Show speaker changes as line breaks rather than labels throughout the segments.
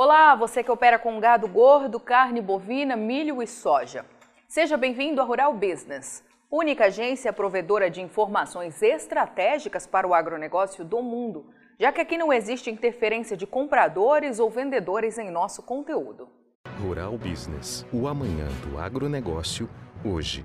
Olá, você que opera com gado gordo, carne bovina, milho e soja. Seja bem-vindo à Rural Business, única agência provedora de informações estratégicas para o agronegócio do mundo, já que aqui não existe interferência de compradores ou vendedores em nosso conteúdo.
Rural Business, o amanhã do agronegócio, hoje.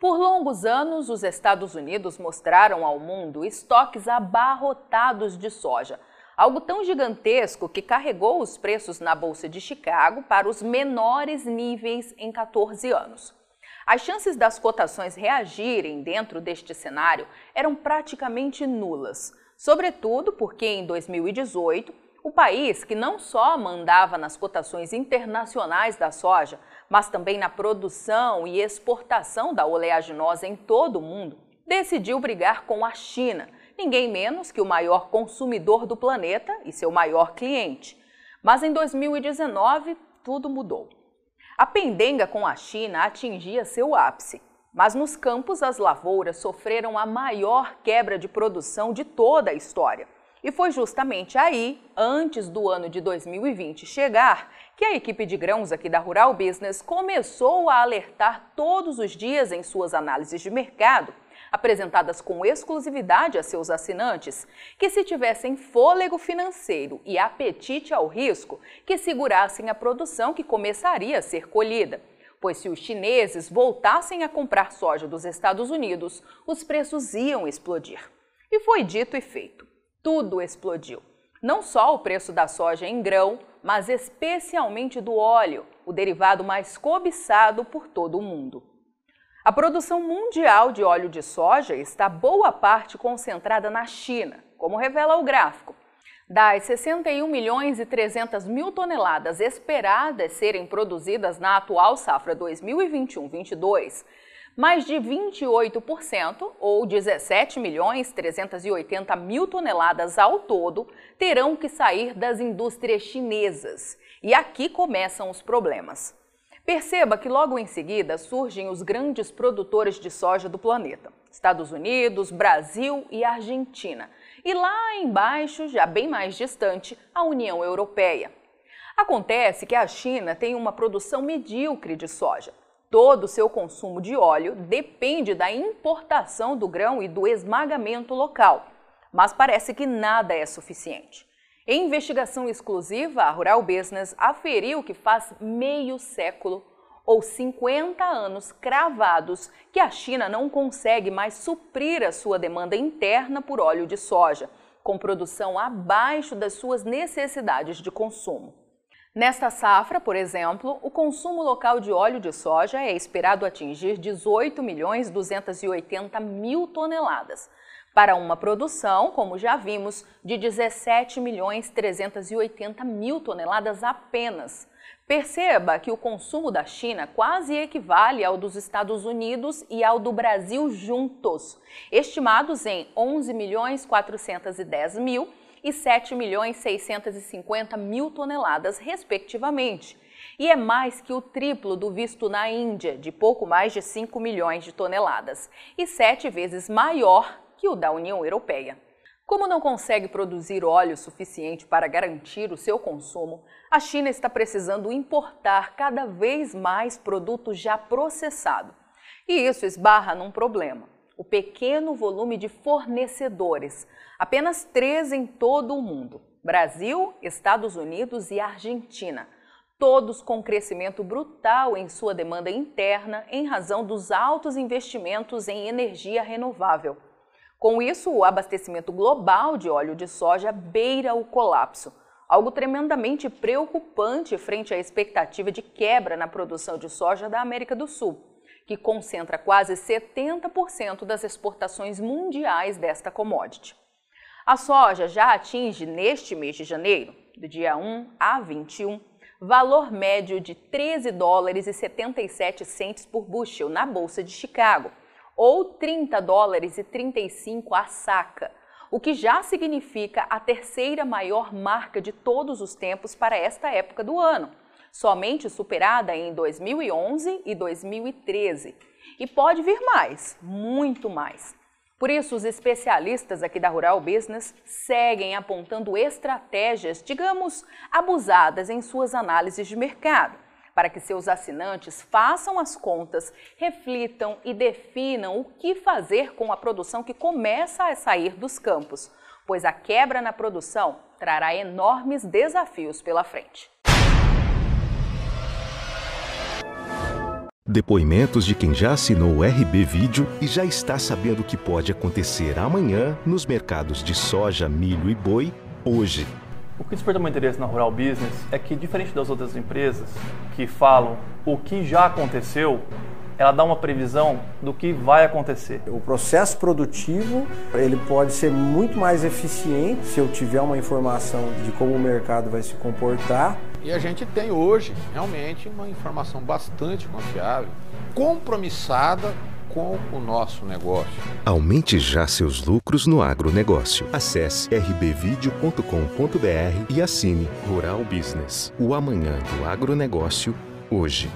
Por longos anos, os Estados Unidos mostraram ao mundo estoques abarrotados de soja algo tão gigantesco que carregou os preços na Bolsa de Chicago para os menores níveis em 14 anos. As chances das cotações reagirem dentro deste cenário eram praticamente nulas, sobretudo porque em 2018 o país, que não só mandava nas cotações internacionais da soja, mas também na produção e exportação da oleaginosa em todo o mundo, decidiu brigar com a China ninguém menos que o maior consumidor do planeta e seu maior cliente. Mas em 2019, tudo mudou. A pendenga com a China atingia seu ápice, mas nos campos as lavouras sofreram a maior quebra de produção de toda a história. E foi justamente aí, antes do ano de 2020 chegar, que a equipe de grãos aqui da Rural Business começou a alertar todos os dias em suas análises de mercado apresentadas com exclusividade a seus assinantes, que se tivessem fôlego financeiro e apetite ao risco, que segurassem a produção que começaria a ser colhida. Pois se os chineses voltassem a comprar soja dos Estados Unidos, os preços iam explodir. E foi dito e feito. Tudo explodiu. Não só o preço da soja em grão, mas especialmente do óleo, o derivado mais cobiçado por todo o mundo. A produção mundial de óleo de soja está boa parte concentrada na China, como revela o gráfico. Das 61 milhões e 300 mil toneladas esperadas serem produzidas na atual safra 2021-22, mais de 28%, ou 17 milhões 380 mil toneladas ao todo, terão que sair das indústrias chinesas. E aqui começam os problemas. Perceba que logo em seguida surgem os grandes produtores de soja do planeta: Estados Unidos, Brasil e Argentina. E lá embaixo, já bem mais distante, a União Europeia. Acontece que a China tem uma produção medíocre de soja. Todo o seu consumo de óleo depende da importação do grão e do esmagamento local. Mas parece que nada é suficiente. Em investigação exclusiva, a Rural Business aferiu que faz meio século ou 50 anos cravados que a China não consegue mais suprir a sua demanda interna por óleo de soja, com produção abaixo das suas necessidades de consumo. Nesta safra, por exemplo, o consumo local de óleo de soja é esperado atingir 18 milhões 280 mil toneladas, para uma produção, como já vimos, de 17 milhões 380 mil toneladas apenas. Perceba que o consumo da China quase equivale ao dos Estados Unidos e ao do Brasil juntos, estimados em 11 milhões 410 mil e 7 milhões 650 mil toneladas, respectivamente. E é mais que o triplo do visto na Índia, de pouco mais de 5 milhões de toneladas, e sete vezes maior que o da União Europeia. Como não consegue produzir óleo suficiente para garantir o seu consumo, a China está precisando importar cada vez mais produtos já processados. E isso esbarra num problema: o pequeno volume de fornecedores, apenas três em todo o mundo: Brasil, Estados Unidos e Argentina. Todos com crescimento brutal em sua demanda interna em razão dos altos investimentos em energia renovável. Com isso, o abastecimento global de óleo de soja beira o colapso, algo tremendamente preocupante frente à expectativa de quebra na produção de soja da América do Sul, que concentra quase 70% das exportações mundiais desta commodity. A soja já atinge neste mês de janeiro, do dia 1 a 21, valor médio de 13 dólares e 77 centes por bushel na bolsa de Chicago ou 30 dólares e 35 a saca, o que já significa a terceira maior marca de todos os tempos para esta época do ano, somente superada em 2011 e 2013. E pode vir mais, muito mais. Por isso, os especialistas aqui da Rural Business seguem apontando estratégias, digamos, abusadas em suas análises de mercado, para que seus assinantes façam as contas, reflitam e definam o que fazer com a produção que começa a sair dos campos, pois a quebra na produção trará enormes desafios pela frente.
Depoimentos de quem já assinou o RB Vídeo e já está sabendo o que pode acontecer amanhã nos mercados de soja, milho e boi hoje.
O que desperta meu interesse na Rural Business é que, diferente das outras empresas que falam o que já aconteceu, ela dá uma previsão do que vai acontecer.
O processo produtivo ele pode ser muito mais eficiente se eu tiver uma informação de como o mercado vai se comportar.
E a gente tem hoje realmente uma informação bastante confiável, compromissada com o nosso negócio.
Aumente já seus lucros no agronegócio. Acesse rbvideo.com.br e assine Rural Business, o amanhã do agronegócio, hoje.